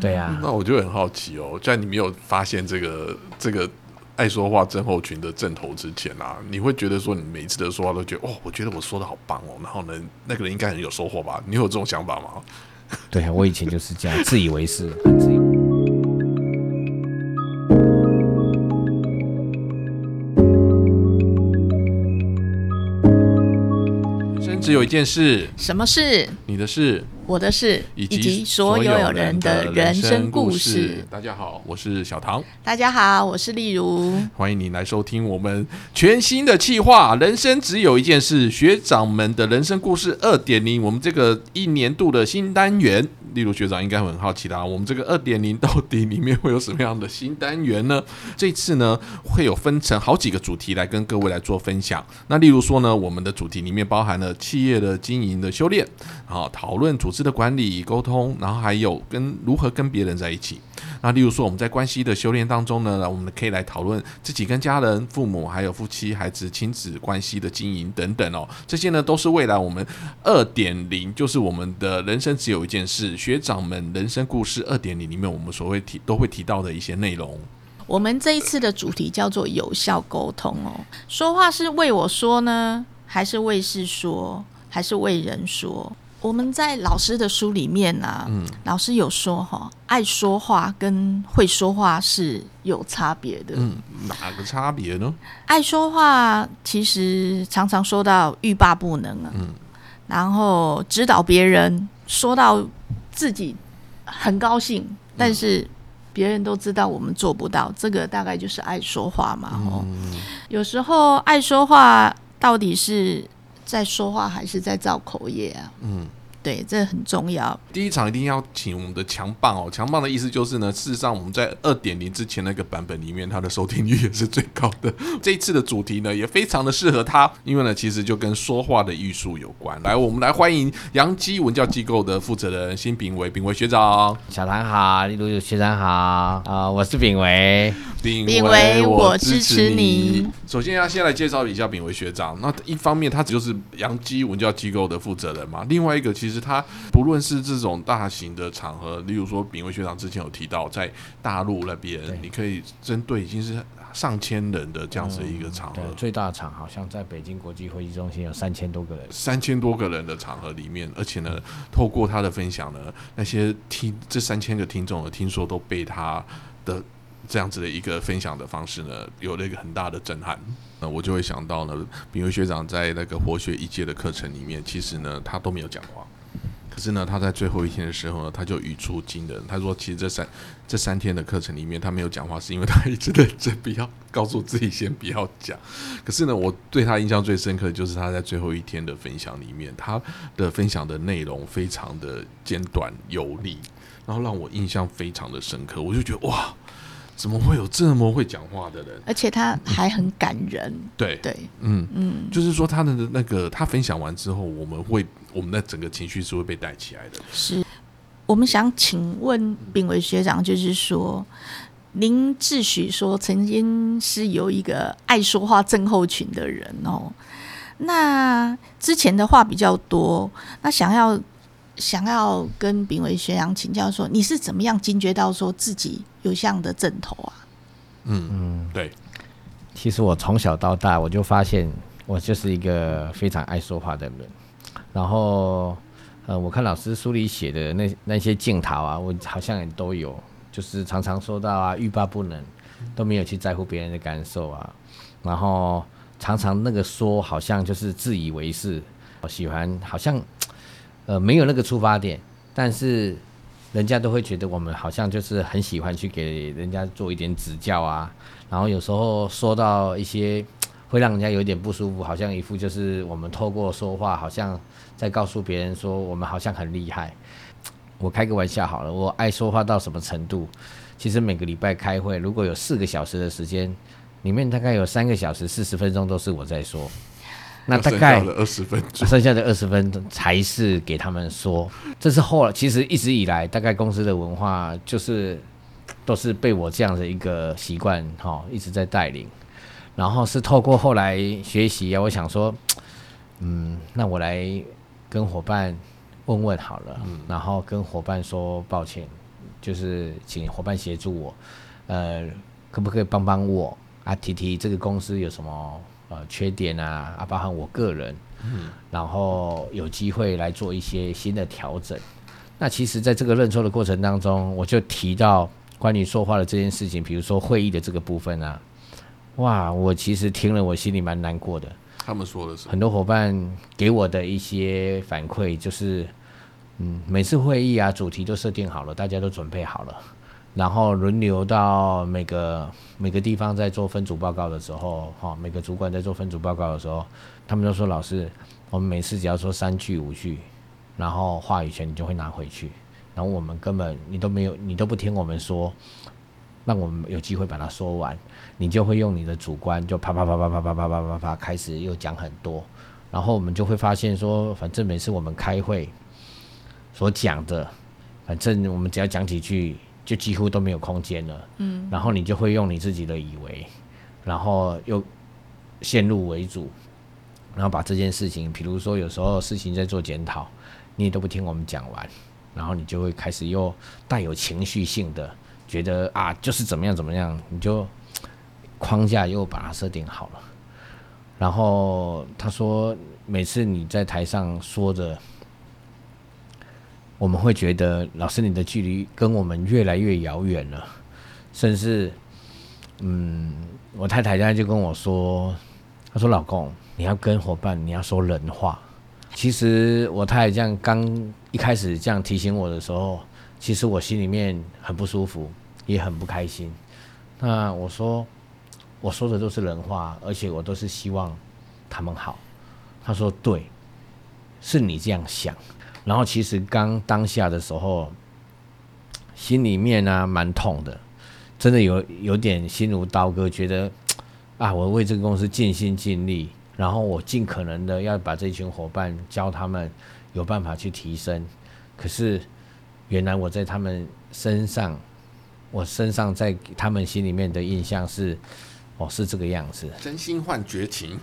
对啊，那我就很好奇哦，在你没有发现这个这个爱说话症候群的症头之前啊，你会觉得说你每一次的说话都觉得哦，我觉得我说的好棒哦，然后呢，那个人应该很有收获吧？你有这种想法吗？对啊，我以前就是这样，自以为是，很自以。人生只有一件事，什么事？你的事我的事，以及及所有人的人生故事。大家好，我是小唐，大家好，我是丽如。欢迎你来收听我们全新的企划《人生只有一件事》学长们的人生故事二点零。我们这个一年度的新单元，例如学长应该会很好奇啦，我们这个二点零到底里面会有什么样的新单元呢？这次呢会有分成好几个主题来跟各位来做分享。那例如说呢，我们的主题里面包含了企业的经营的修炼，啊，讨论组织的管理沟通，然后还有跟如何跟别人在一起。那例如说我们在关系的修炼当中呢，我们可以来讨论自己跟家人、父母还有夫妻、孩子、亲子关系的经营等等哦。这些呢都是未来我们二点零，就是我们的人生只有一件事学长们人生故事二点零里面我们所会提都会提到的一些内容。我们这一次的主题叫做有效沟通哦。说话是为我说呢，还是为事说，还是为人说？我们在老师的书里面呢、嗯老师有说哈，爱说话跟会说话是有差别的。嗯，哪个差别呢？爱说话其实常常说到欲罢不能啊，嗯然后指导别人，说到自己很高兴，但是别人都知道我们做不到，这个大概就是爱说话嘛。哦，嗯有时候爱说话到底是在说话还是在造口业啊？对，这很重要。第一场一定要请我们的强棒哦，强棒的意思就是呢，事实上我们在二点零之前那个版本里面，它的收听率也是最高的。这一次的主题呢，也非常的适合他，因为呢，其实就跟说话的艺术有关。来，我们来欢迎杨基文教机构的负责人辛炳伟，炳伟学长。小唐好，例如学长好，啊、我是炳维，炳炳伟我支持你。首先要先来介绍一下炳伟学长。那一方面，他就是杨基文教机构的负责人嘛。另外一个，其实他不论是这种大型的场合，例如说炳伟学长之前有提到，在大陆那边，你可以针对已经是上千人的这样子的一个场合对，。最大场好像在北京国际会议中心有三千多个人。三千多个人的场合里面，而且呢，透过他的分享呢，那些听这三千个听众呢，听说都被他的这样子的一个分享的方式呢，有了一个很大的震撼。那我就会想到呢，炳威学长在那个活学一届的课程里面，其实呢，他都没有讲话。可是呢，他在最后一天的时候呢，他就语出惊人。他说，其实这三这三天的课程里面，他没有讲话，是因为他一直认真不要告诉自己先不要讲。可是呢，我对他印象最深刻的就是他在最后一天的分享里面，他的分享的内容非常的简短有力，然后让我印象非常的深刻。我就觉得哇，怎么会有这么会讲话的人？而且他还很感人。对，对，嗯，嗯，就是说他的那个他分享完之后，我们会我们的整个情绪是会被带起来的。是我们想请问炳伟学长，就是说，您自诩说曾经是有一个爱说话症候群的人哦，那之前的话比较多，那想要想要跟炳伟学长请教说，你是怎么样惊觉到说自己有这样的症头啊？嗯，嗯，对，其实我从小到大我就发现我就是一个非常爱说话的人，然后呃，我看老师书里写的那那些镜头啊，我好像也都有，就是常常说到啊，欲罢不能，都没有去在乎别人的感受啊，然后常常那个说好像就是自以为是，我喜欢好像呃没有那个出发点，但是人家都会觉得我们好像就是很喜欢去给人家做一点指教啊，然后有时候说到一些 会让人家有点不舒服，好像一副就是我们透过说话，好像在告诉别人说我们好像很厉害。我开个玩笑好了，我爱说话到什么程度？其实每个礼拜开会，如果有四个小时的时间，里面大概有三个小时四十分钟都是我在说，那大概二十分钟，剩下的二十分钟才是给他们说。这是后来，其实一直以来，大概公司的文化就是都是被我这样的一个习惯哈、一直在带领。然后是透过后来学习啊，我想说，嗯，那我来跟伙伴问问好了，然后跟伙伴说抱歉，就是请伙伴协助我，呃，可不可以帮帮我啊？提提这个公司有什么呃缺点啊？啊，包含我个人，嗯，然后有机会来做一些新的调整。那其实，在这个认错的过程当中，我就提到关于说话的这件事情，比如说会议的这个部分啊，哇，我其实听了，我心里蛮难过的。他们说的是很多伙伴给我的一些反馈，就是，嗯，每次会议啊，主题都设定好了，大家都准备好了，然后轮流到每个每个地方在做分组报告的时候，哈、每个主管在做分组报告的时候，他们都说老师，我们每次只要说三句五句，然后话语权你就会拿回去，然后我们根本你都没有，你都不听我们说，让我们有机会把它说完。你就会用你的主观，就啪啪啪啪啪啪啪啪啪开始又讲很多，然后我们就会发现说，反正每次我们开会所讲的，反正我们只要讲几句，就几乎都没有空间了。嗯，然后你就会用你自己的以为，然后又先入为主，然后把这件事情，比如说有时候事情在做检讨，你也都不听我们讲完，然后你就会开始又带有情绪性的，觉得啊就是怎么样怎么样，你就。框架又把它设定好了，然后他说，每次你在台上说的，我们会觉得老师你的距离跟我们越来越遥远了，甚至，嗯，我太太现在就跟我说，她说老公，你要跟伙伴你要说人话。其实我太太这样刚一开始这样提醒我的时候，其实我心里面很不舒服，也很不开心。那我说。我说的都是人话，而且我都是希望他们好。他说：“对，是你这样想。”然后其实刚当下的时候，心里面呢蛮痛的，真的有有点心如刀割，觉得啊，我为这个公司尽心尽力，然后我尽可能的要把这群伙伴教他们有办法去提升。可是原来我在他们身上，我身上在他们心里面的印象是。哦，是这个样子。真心换绝情。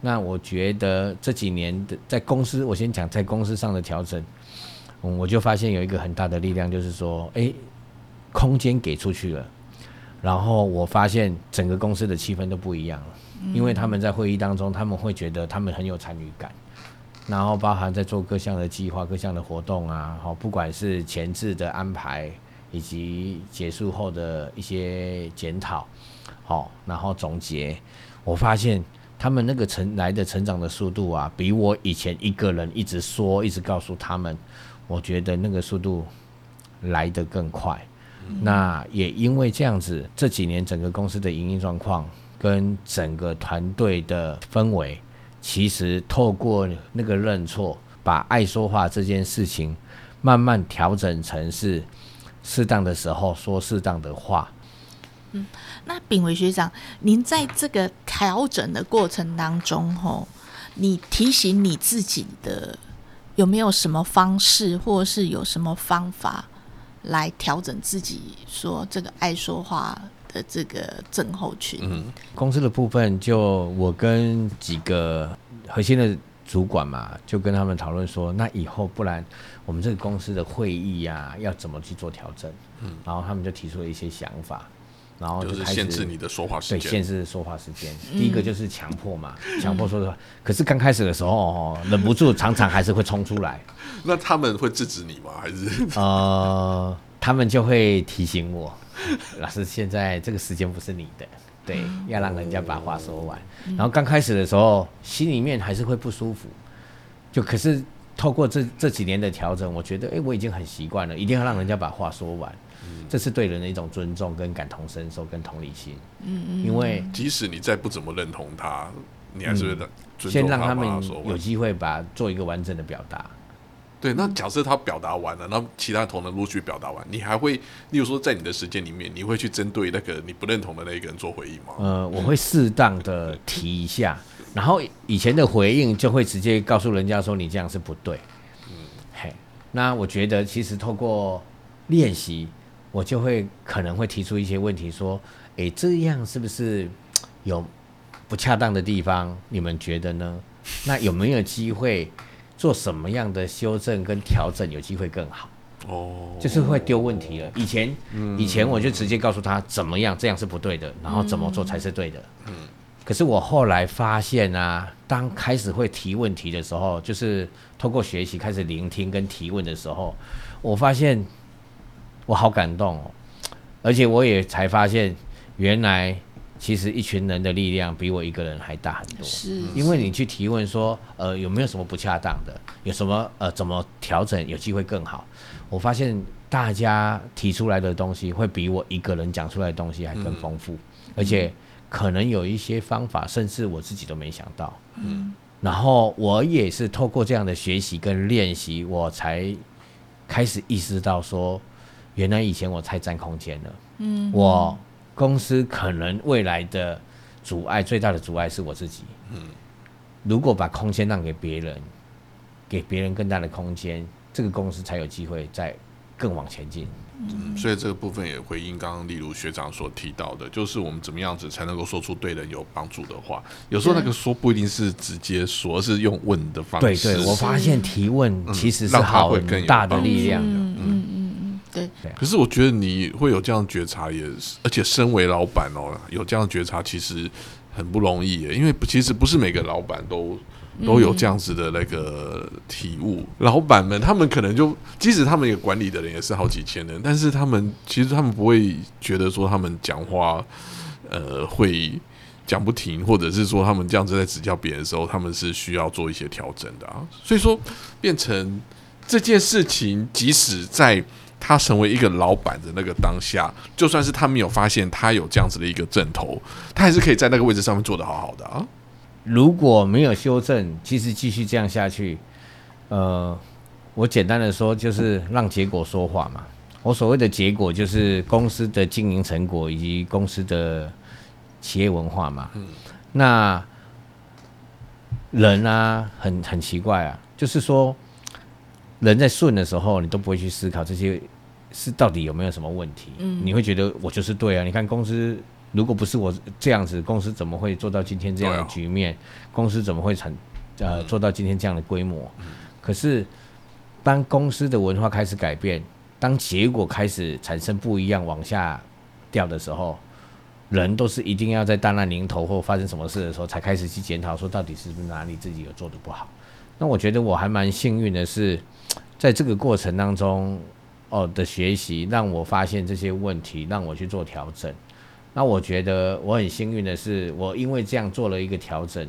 那我觉得这几年的在公司，我先讲在公司上的调整，嗯，我就发现有一个很大的力量，就是说，诶，空间给出去了，然后我发现整个公司的气氛都不一样了，因为他们在会议当中，他们会觉得他们很有参与感，然后包含在做各项的计划、各项的活动啊，好，不管是前置的安排，以及结束后的一些检讨。好，然后总结，我发现他们那个成来的成长的速度啊，比我以前一个人一直说，一直告诉他们，我觉得那个速度来得更快。那也因为这样子，这几年整个公司的营运状况跟整个团队的氛围，其实透过那个认错，把爱说话这件事情慢慢调整成是适当的时候说适当的话。嗯。那炳伟学长，您在这个调整的过程当中，吼，你提醒你自己的有没有什么方式，或是有什么方法来调整自己？说这个爱说话的这个症候群。嗯，公司的部分，就我跟几个核心的主管嘛，就跟他们讨论说，那以后不然我们这个公司的会议呀，要怎么去做调整？嗯，然后他们就提出了一些想法。然后就是限制你的说话时间，对，限制说话时间。第一个就是强迫嘛，强迫说的话。可是刚开始的时候，哦，忍不住，常常还是会冲出来。那他们会制止你吗？还是 呃，他们就会提醒我，老师，现在这个时间不是你的，对，要让人家把话说完。然后刚开始的时候，心里面还是会不舒服。就可是透过这这几年的调整，我觉得，哎，我已经很习惯了，一定要让人家把话说完。这是对人的一种尊重、跟感同身受、跟同理心。嗯嗯，因为即使你再不怎么认同他，你还是先让他们有机会把做一个完整的表达。对，那假设他表达完了，那其他同仁陆续表达完，你还会，例如说在你的时间里面，你会去针对那个你不认同的那一个人做回应吗？呃，我会适当的提一下，然后以前的回应就会直接告诉人家说你这样是不对。嗯，嘿，那我觉得其实透过练习。我就会可能会提出一些问题，说：“诶，这样是不是有不恰当的地方？你们觉得呢？那有没有机会做什么样的修正跟调整？有机会更好？”哦，就是会丢问题了。以前，以前我就直接告诉他怎么样，这样是不对的，然后怎么做才是对的。嗯。可是我后来发现啊，当开始会提问题的时候，就是通过学习开始聆听跟提问的时候，我发现我好感动哦，而且我也才发现，原来其实一群人的力量比我一个人还大很多。是，因为你去提问说，呃，有没有什么不恰当的？有什么呃，怎么调整有机会更好？我发现大家提出来的东西会比我一个人讲出来的东西还更丰富，而且可能有一些方法，甚至我自己都没想到。嗯，然后我也是透过这样的学习跟练习，我才开始意识到说，原来以前我太占空间了。嗯，我公司可能未来的阻碍最大的阻碍是我自己。嗯，如果把空间让给别人，给别人更大的空间。这个公司才有机会再更往前进。嗯，所以这个部分也回应刚刚例如学长所提到的，就是我们怎么样子才能够说出对人有帮助的话。有时候那个说不一定是直接说，而是用问的方式。对对，我发现提问其实是好大的力量。嗯嗯嗯，对。可是我觉得你会有这样觉察，也是而且身为老板哦，有这样觉察其实很不容易耶，因为其实不是每个老板都。都有这样子的那个体悟，老板们他们可能就，即使他们有管理的人也是好几千人，但是他们其实他们不会觉得说他们讲话，呃，会讲不停，或者是说他们这样子在指教别人的时候，他们是需要做一些调整的啊。所以说，变成这件事情，即使在他成为一个老板的那个当下，就算是他没有发现他有这样子的一个阵头，他还是可以在那个位置上面做得好好的啊。如果没有修正，其实继续这样下去，呃，我简单的说就是让结果说话嘛。我所谓的结果就是公司的经营成果以及公司的企业文化嘛。嗯。那人啊，很很奇怪啊，就是说人在顺的时候，你都不会去思考这些是到底有没有什么问题。嗯。你会觉得我就是对啊，你看公司。如果不是我这样子，公司怎么会做到今天这样的局面？公司怎么会成呃做到今天这样的规模？可是当公司的文化开始改变，当结果开始产生不一样往下掉的时候，人都是一定要在大难临头或发生什么事的时候，才开始去检讨说到底是不是哪里自己有做的不好。那我觉得我还蛮幸运的是，在这个过程当中哦的学习，让我发现这些问题，让我去做调整。那我觉得我很幸运的是，我因为这样做了一个调整，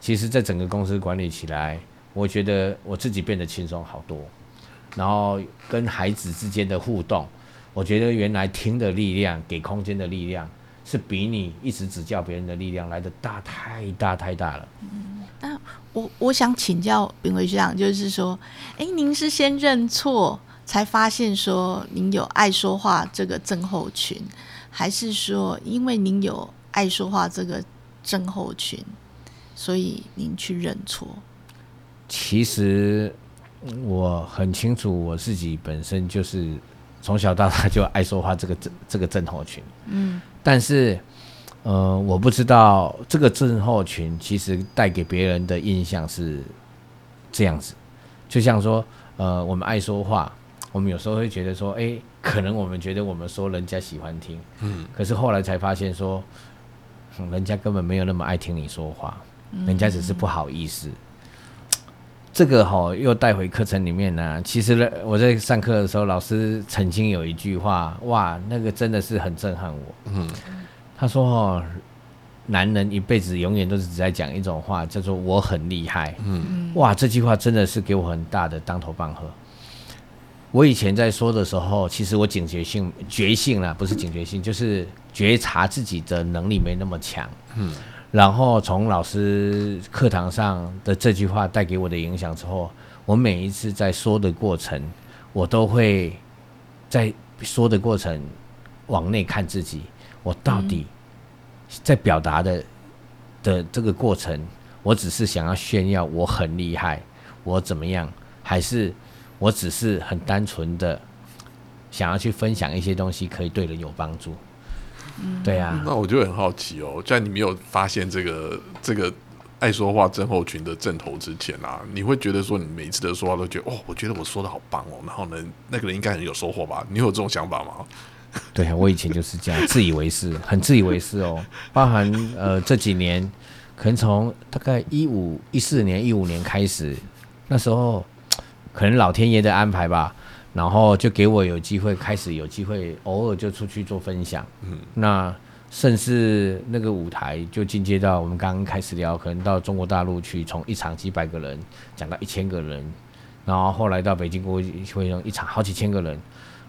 其实，在整个公司管理起来，我觉得我自己变得轻松好多。然后跟孩子之间的互动，我觉得原来听的力量、给空间的力量，是比你一直指教别人的力量来的大太大太大了。那我我想请教炳伟学长，就是说，哎，您是先认错，才发现说您有爱说话这个症候群？还是说，因为您有爱说话这个症候群，所以您去认错？其实我很清楚，我自己本身就是从小到大就爱说话这个症这个症候群。嗯，但是呃，我不知道这个症候群其实带给别人的印象是这样子，就像说呃，我们爱说话，我们有时候会觉得说，哎。可能我们觉得我们说人家喜欢听，嗯，可是后来才发现说，人家根本没有那么爱听你说话，人家只是不好意思。这个哈又带回课程里面呢。其实呢，我在上课的时候，老师曾经有一句话，哇，那个真的是很震撼我。嗯，他说哦，男人一辈子永远都是只在讲一种话，叫做我很厉害。嗯，哇，这句话真的是给我很大的当头棒喝。我以前在说的时候，其实我警觉性、觉性啦，不是警觉性，就是觉察自己的能力没那么强。嗯，然后从老师课堂上的这句话带给我的影响之后，我每一次在说的过程，我都会在说的过程往内看自己，我到底在表达的的这个过程，我只是想要炫耀我很厉害，我怎么样，还是？我只是很单纯的想要去分享一些东西，可以对人有帮助。嗯，对啊。那我就很好奇哦，在你没有发现这个这个爱说话症候群的阵头之前啊，你会觉得说你每一次的说话都觉得哦，我觉得我说的好棒哦，然后呢，那个人应该很有收获吧？你有这种想法吗？对啊，我以前就是这样，自以为是，很自以为是哦。包含呃这几年，可能从大概一五一四年、一五年开始，那时候可能老天爷的安排吧，然后就给我有机会开始有机会，偶尔就出去做分享。嗯，那甚至那个舞台就进阶到我们刚刚开始聊，可能到中国大陆去，从一场几百个人讲到一千个人，然后后来到北京国际会场一场好几千个人，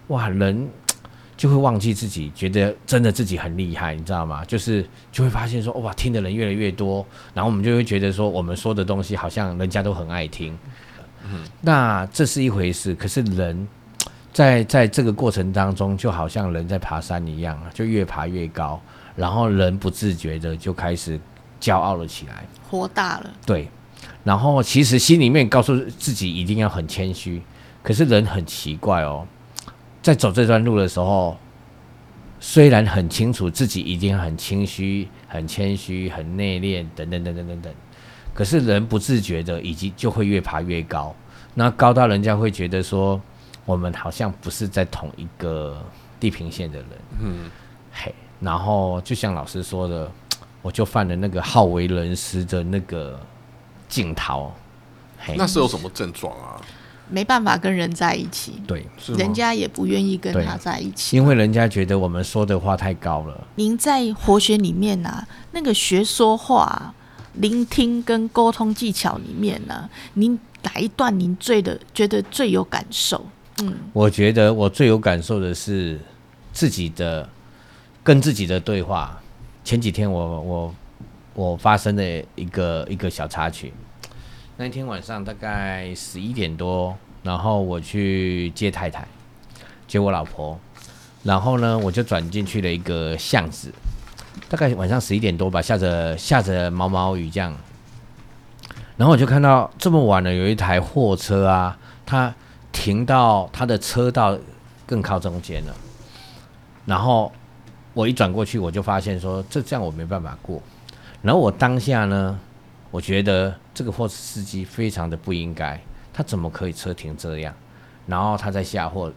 哇，人。就会忘记自己，觉得真的自己很厉害，你知道吗？就是就会发现说，哇，听的人越来越多，然后我们就会觉得说，我们说的东西好像人家都很爱听。嗯，那这是一回事。可是人在在这个过程当中，就好像人在爬山一样，就越爬越高，然后人不自觉的就开始骄傲了起来，活大了。对，然后其实心里面告诉自己一定要很谦虚，可是人很奇怪哦。在走这段路的时候，虽然很清楚自己一定很谦虚、很谦虚、很内敛，等等等等等等，可是人不自觉的，以及就会越爬越高。那高到人家会觉得说，我们好像不是在同一个地平线的人。嗯，嘿，然后就像老师说的，我就犯了那个好为人师的那个镜头。那是有什么症状啊？没办法跟人在一起，对，人家也不愿意跟他在一起，因为人家觉得我们说的话太高了。您在活学里面啊，那个学说话、聆听跟沟通技巧里面呢，您哪一段您最的觉得最有感受？嗯，我觉得我最有感受的是自己的跟自己的对话。前几天我我我发生的一个一个小插曲。那天晚上大概十一点多，然后我去接太太，接我老婆，然后呢，我就转进去了一个巷子，大概晚上十一点多吧，下着下着毛毛雨这样，然后我就看到这么晚了，有一台货车啊，它停到它的车道更靠中间了，然后我一转过去，我就发现说这这样我没办法过，然后我当下呢。我觉得这个货车司机非常的不应该，他怎么可以车停这样？然后他在下货，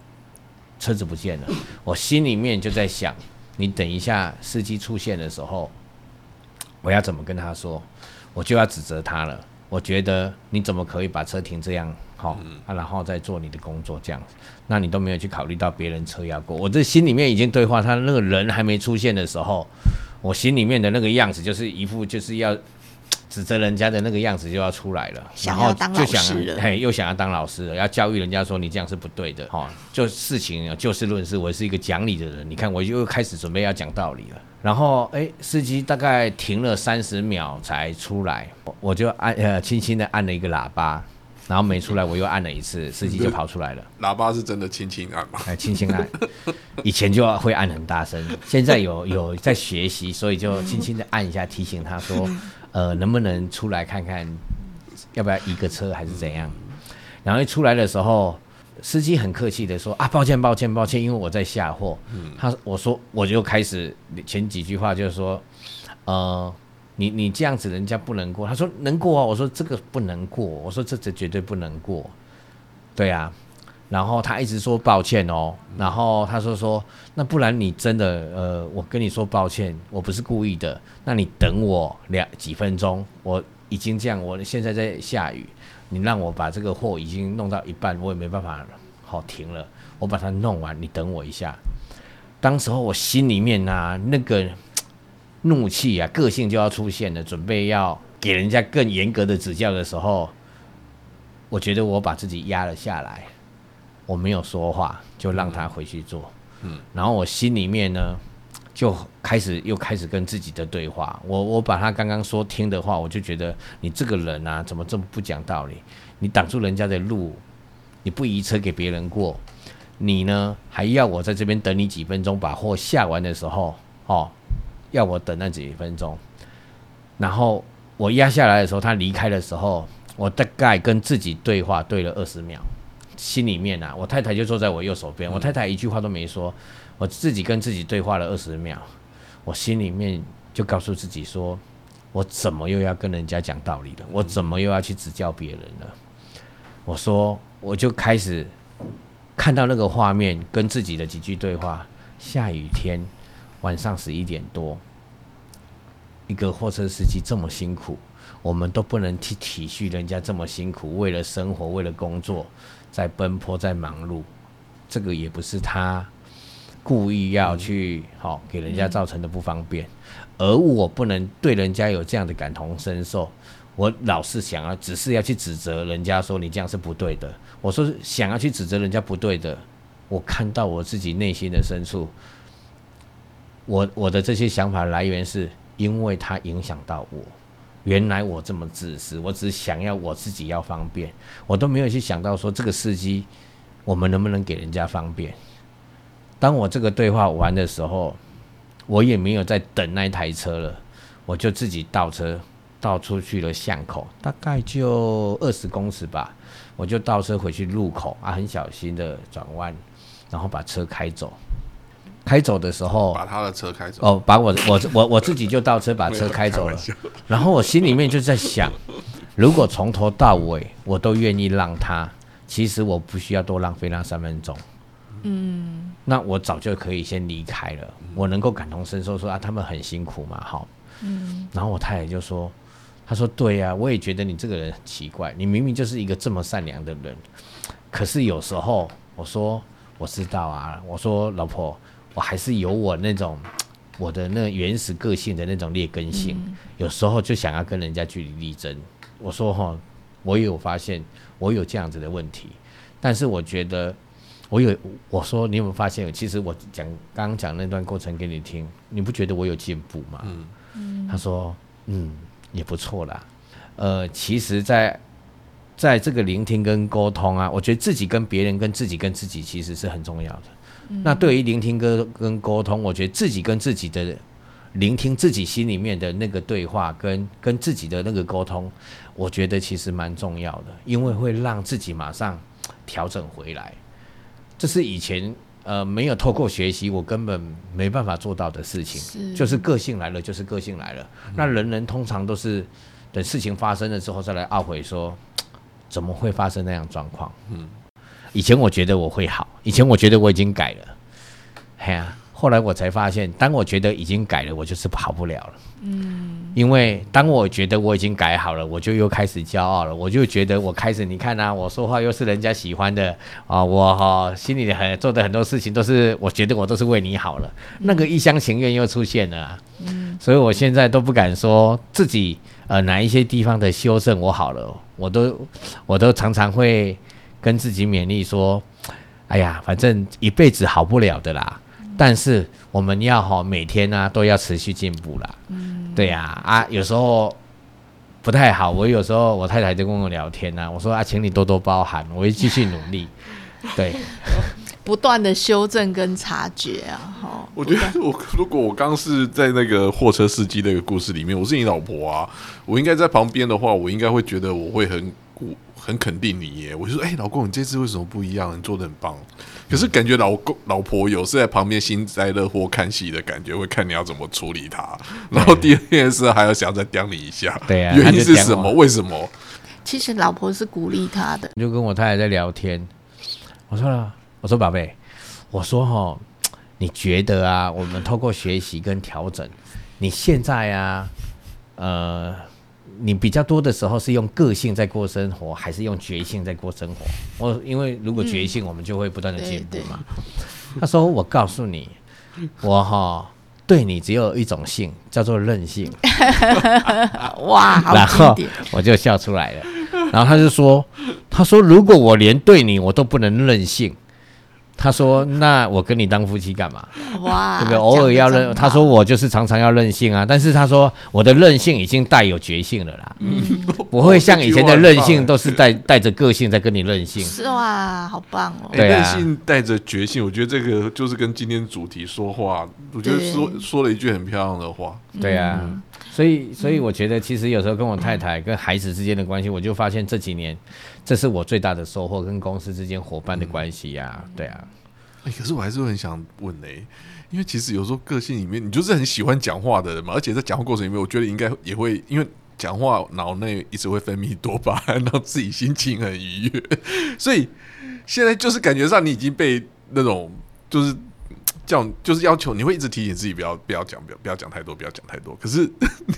车子不见了。我心里面就在想，你等一下司机出现的时候，我要怎么跟他说？我就要指责他了。我觉得你怎么可以把车停这样？好啊，然后再做你的工作这样子，那你都没有去考虑到别人车要过。我这心里面已经对话，他那个人还没出现的时候，我心里面的那个样子就是一副就是要。指责人家的那个样子就要出来了，然后就想嘿，又想要当老师了，要教育人家说你这样是不对的，哈，就事情就事论事，我是一个讲理的人，你看我又开始准备要讲道理了，然后哎，司机大概停了三十秒才出来，我就按呃轻轻的按了一个喇叭，然后没出来，我又按了一次，司机就跑出来了。喇叭是真的轻轻按吗？哎，轻轻按，以前就会按很大声，现在有有在学习，所以就轻轻的按一下，提醒他说。呃，能不能出来看看？要不要移个车还是怎样？然后一出来的时候，司机很客气的说：“啊，抱歉，抱歉，抱歉，因为我在下货。”他我说我就开始前几句话就是说：“呃，你你这样子人家不能过。”他说：“能过啊。”我说：“这个不能过。”我说：“这这绝对不能过。”对啊。然后他一直说抱歉哦，然后他说说那不然你真的呃，我跟你说抱歉，我不是故意的，那你等我两几分钟，我已经这样，我现在在下雨，你让我把这个货已经弄到一半，我也没办法好停了，我把它弄完，你等我一下。当时候我心里面啊那个怒气啊，个性就要出现了，准备要给人家更严格的指教的时候，我觉得我把自己压了下来。我没有说话，就让他回去做。嗯，然后我心里面呢，就开始又开始跟自己的对话。我我把他刚刚说听的话，我就觉得你这个人啊，怎么这么不讲道理？你挡住人家的路，你不移车给别人过，你呢还要我在这边等你几分钟，把货下完的时候，哦，要我等那几分钟。然后我压下来的时候，他离开的时候，我大概跟自己对话对了二十秒。心里面啊，我太太就坐在我右手边，我太太一句话都没说，我自己跟自己对话了二十秒，我心里面就告诉自己说，我怎么又要跟人家讲道理了？我怎么又要去指教别人了？我说，我就开始看到那个画面，跟自己的几句对话。下雨天，晚上十一点多，一个货车司机这么辛苦，我们都不能去体恤人家这么辛苦，为了生活，为了工作，在奔波，在忙碌。这个也不是他故意要去好给人家造成的不方便，而我不能对人家有这样的感同身受。我老是想要，只是要去指责人家说你这样是不对的。我说想要去指责人家不对的。我看到我自己内心的深处，我我的这些想法来源是因为它影响到我。原来我这么自私，我只想要我自己要方便，我都没有去想到说这个司机，我们能不能给人家方便。当我这个对话完的时候，我也没有在等那台车了，我就自己倒车倒出去了巷口，大概就二十公尺吧，我就倒车回去路口啊，很小心的转弯。然后把车开走，开走的时候，把他的车开走。哦，把我我我我自己就倒车把车开走了。然后我心里面就在想，如果从头到尾我都愿意让他，其实我不需要多浪费那三分钟。嗯，那我早就可以先离开了。我能够感同身受，说啊，他们很辛苦嘛，好。嗯。然后我太太就说：“她说对呀，我也觉得你这个人很奇怪，你明明就是一个这么善良的人，可是有时候我说。”我知道啊，我说老婆，我还是有我那种我的那原始个性的那种劣根性，有时候就想要跟人家据理力争。我说哈，我有发现我有这样子的问题，但是我觉得我有，我说你有没有发现，其实我讲刚刚讲那段过程给你听，你不觉得我有进步吗？嗯嗯，他说嗯也不错啦，呃，其实，在。在这个聆听跟沟通啊，我觉得自己跟别人、跟自己跟自己其实是很重要的。那对于聆听跟跟沟通，我觉得自己跟自己的聆听自己心里面的那个对话，跟跟自己的那个沟通，我觉得其实蛮重要的，因为会让自己马上调整回来。这是以前呃没有透过学习，我根本没办法做到的事情。就是个性来了，就是个性来了。那人人通常都是等事情发生了之后再来懊悔说。怎么会发生那样状况？嗯，以前我觉得我会好，以前我觉得我已经改了，嘿呀，后来我才发现，当我觉得已经改了，我就是好不了了。嗯，因为当我觉得我已经改好了，我就又开始骄傲了，我就觉得我开始，你看啊，我说话又是人家喜欢的啊，我哈心里很做的很多事情都是，我觉得我都是为你好了，那个一厢情愿又出现了。嗯，所以我现在都不敢说自己。呃，哪一些地方的修正我好了，我都我都常常会跟自己勉励说，哎呀，反正一辈子好不了的啦。但是我们要哈每天呢都要持续进步啦。嗯，对呀，啊，有时候不太好，我有时候我太太就跟我聊天呢，我说啊，请你多多包涵，我会继续努力。对。不断的修正跟察觉啊，哈！我觉得我如果我刚是在那个货车司机那个故事里面，我是你老婆啊，我应该在旁边的话，我应该会觉得我会很很肯定你耶。我就说，哎，老公，你这次为什么不一样？你做的很棒。可是感觉老公老婆有是在旁边幸灾乐祸看戏的感觉，会看你要怎么处理他。然后第二件事还要想再刁你一下，对啊，原因是什么？为什么？其实老婆是鼓励他的，就跟我太太在聊天，我说了。我说宝贝，我说哈，你觉得啊，我们透过学习跟调整，你现在啊，呃，你比较多的时候是用个性在过生活，还是用觉性在过生活？我因为如果觉性，我们就会不断的进步嘛。他说：“我告诉你，我哈对你只有一种性，叫做任性。”哇，然后我就笑出来了。然后他就说：“他说如果我连对你我都不能任性。”他说：“那我跟你当夫妻干嘛？哇，对不对？偶尔要任。他说我就是常常要任性啊。但是他说我的任性已经带有觉性了啦，不会像以前的任性都是带 带着个性在跟你任性。是哇，好棒哦！对任性带着决性，我觉得这个就是跟今天主题说话，我觉得说说了一句很漂亮的话。对啊，所以所以我觉得其实有时候跟我太太跟孩子之间的关系，我就发现这几年。”这是我最大的收获，跟公司之间伙伴的关系呀，对啊。哎、可是我还是很想问呢、因为其实有时候个性里面，你就是很喜欢讲话的人嘛，而且在讲话过程里面，我觉得应该也会因为讲话脑内一直会分泌多巴胺，让自己心情很愉悦，所以现在就是感觉上你已经被那种就是。叫就是要求你会一直提醒自己不要不要讲不要不要讲太多不要讲太多，可是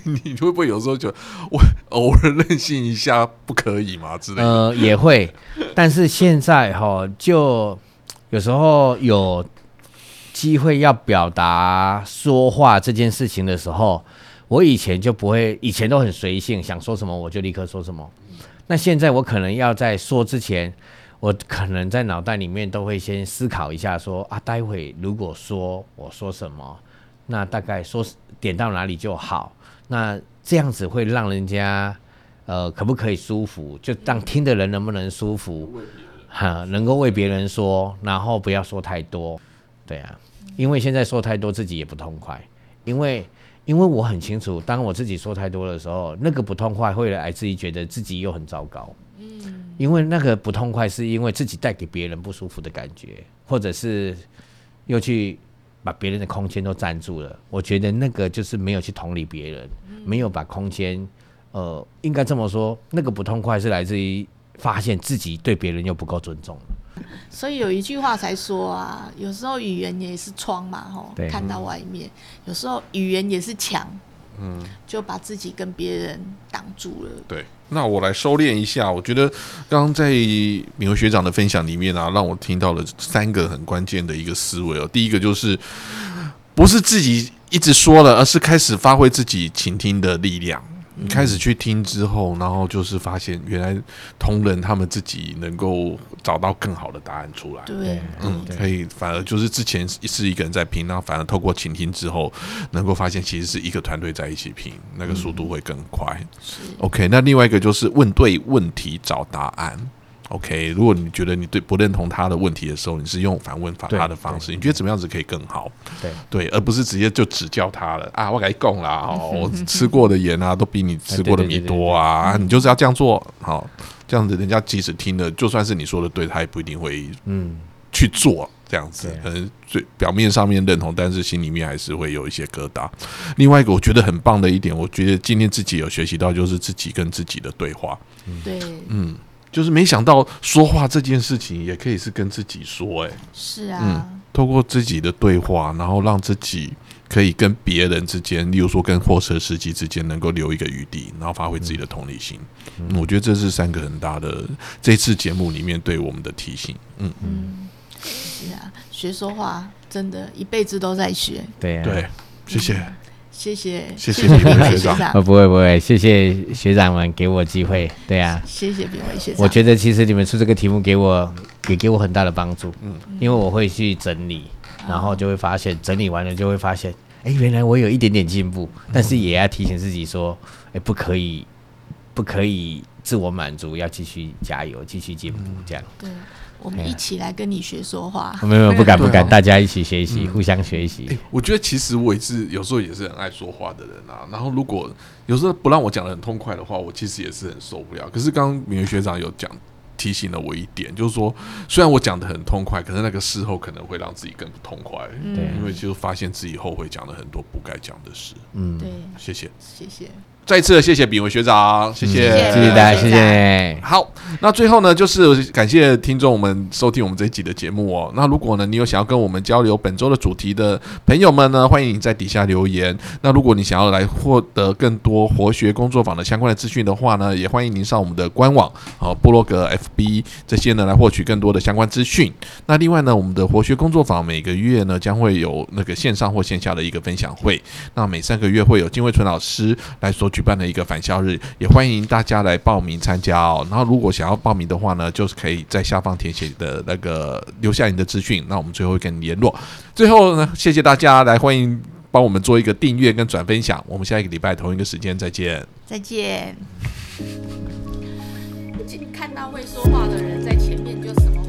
你会不会有时候就我偶尔任性一下不可以吗之类的？呃，也会，但是现在哈，就有时候有机会要表达说话这件事情的时候，我以前就不会，以前都很随性，想说什么我就立刻说什么。那现在我可能要在说之前，我可能在脑袋里面都会先思考一下说啊，待会如果说我说什么，那大概说点到哪里就好。那这样子会让人家呃可不可以舒服？就让听的人能不能舒服？哈，能够为别人说，然后不要说太多。对啊，因为现在说太多自己也不痛快，因为因为我很清楚，当我自己说太多的时候，那个不痛快会来自于觉得自己又很糟糕。嗯，因为那个不痛快是因为自己带给别人不舒服的感觉，或者是又去把别人的空间都占住了。我觉得那个就是没有去同理别人，没有把空间，呃，应该这么说，那个不痛快是来自于发现自己对别人又不够尊重了。所以有一句话才说啊，有时候语言也是窗嘛，吼，看到外面；有时候语言也是墙，嗯，就把自己跟别人挡住了。对，那我来收敛一下。我觉得刚刚在敏文学长的分享里面啊，让我听到了三个很关键的一个思维哦。第一个就是不是自己一直说了，而是开始发挥自己倾听的力量。你开始去听之后，然后就是发现原来同仁他们自己能够找到更好的答案出来。对，嗯，可以，反而就是之前是一个人在拼，然后反而透过倾听之后，能够发现其实是一个团队在一起拼，那个速度会更快。是 OK，那另外一个就是问对问题找答案。OK，如果你觉得你对不认同他的问题的时候，你是用反问法他的方式，你觉得怎么样子可以更好？对对，而不是直接就指教他了啊！我给你讲啦，哦，我吃过的盐啊，都比你 吃过的米多啊，啊你就是要这样做，好，这样子人家即使听了，就算是你说的对，他也不一定会嗯，去做这样子对，可能最表面上面认同，但是心里面还是会有一些疙瘩。另外一个我觉得很棒的一点，我觉得今天自己有学习到，就是自己跟自己的对话。对，嗯，就是没想到说话这件事情也可以是跟自己说、欸，是啊，嗯透过自己的对话，然后让自己可以跟别人之间，例如说跟货车司机之间，能够留一个余地，然后发挥自己的同理心。嗯，我觉得这是三个很大的这次节目里面对我们的提醒。嗯，嗯，是啊，学说话真的一辈子都在学。对啊，对，谢谢。谢谢，谢。谢谢炳伟学长。呃，不会不会，谢谢学长们给我机会。对啊，谢谢炳伟学长。我觉得其实你们出这个题目给我也给我很大的帮助，嗯，因为我会去整理，然后就会发现整理完了就会发现，哎，原来我有一点点进步，但是也要提醒自己说，哎，不可以不可以自我满足，要继续加油，继续进步，这样。对，我们一起来跟你学说话。没有没有不敢不敢，啊大家一起学习，互相学习。我觉得其实我也是有时候也是很爱说话的人啊。然后如果有时候不让我讲的很痛快的话，我其实也是很受不了。可是刚刚明月学长有讲提醒了我一点，就是说虽然我讲的很痛快，可是那个事后可能会让自己更不痛快，对因为就发现自己后悔讲了很多不该讲的事。嗯，对，谢谢，谢谢。再次的谢谢炳文学长，谢谢，谢谢谢大家，谢谢谢谢。好，那最后呢，就是感谢听众们收听我们这一集的节目哦。那如果呢，你有想要跟我们交流本周的主题的朋友们呢，欢迎你在底下留言。那如果你想要来获得更多活学工作坊的相关的资讯的话呢，也欢迎您上我们的官网啊、部落格、FB 这些呢来获取更多的相关资讯。那另外呢，我们的活学工作坊每个月呢将会有那个线上或线下的一个分享会。那每三个月会有金惠纯老师来所举办了一个返校日，也欢迎大家来报名参加哦。然后如果想要报名的话呢，就是可以在下方填写的那个留下你的资讯，那我们最后会跟你联络。最后呢，谢谢大家来欢迎帮我们做一个订阅跟转分享，我们下一个礼拜同一个时间再见。再见。看到会说话的人在前面就什么。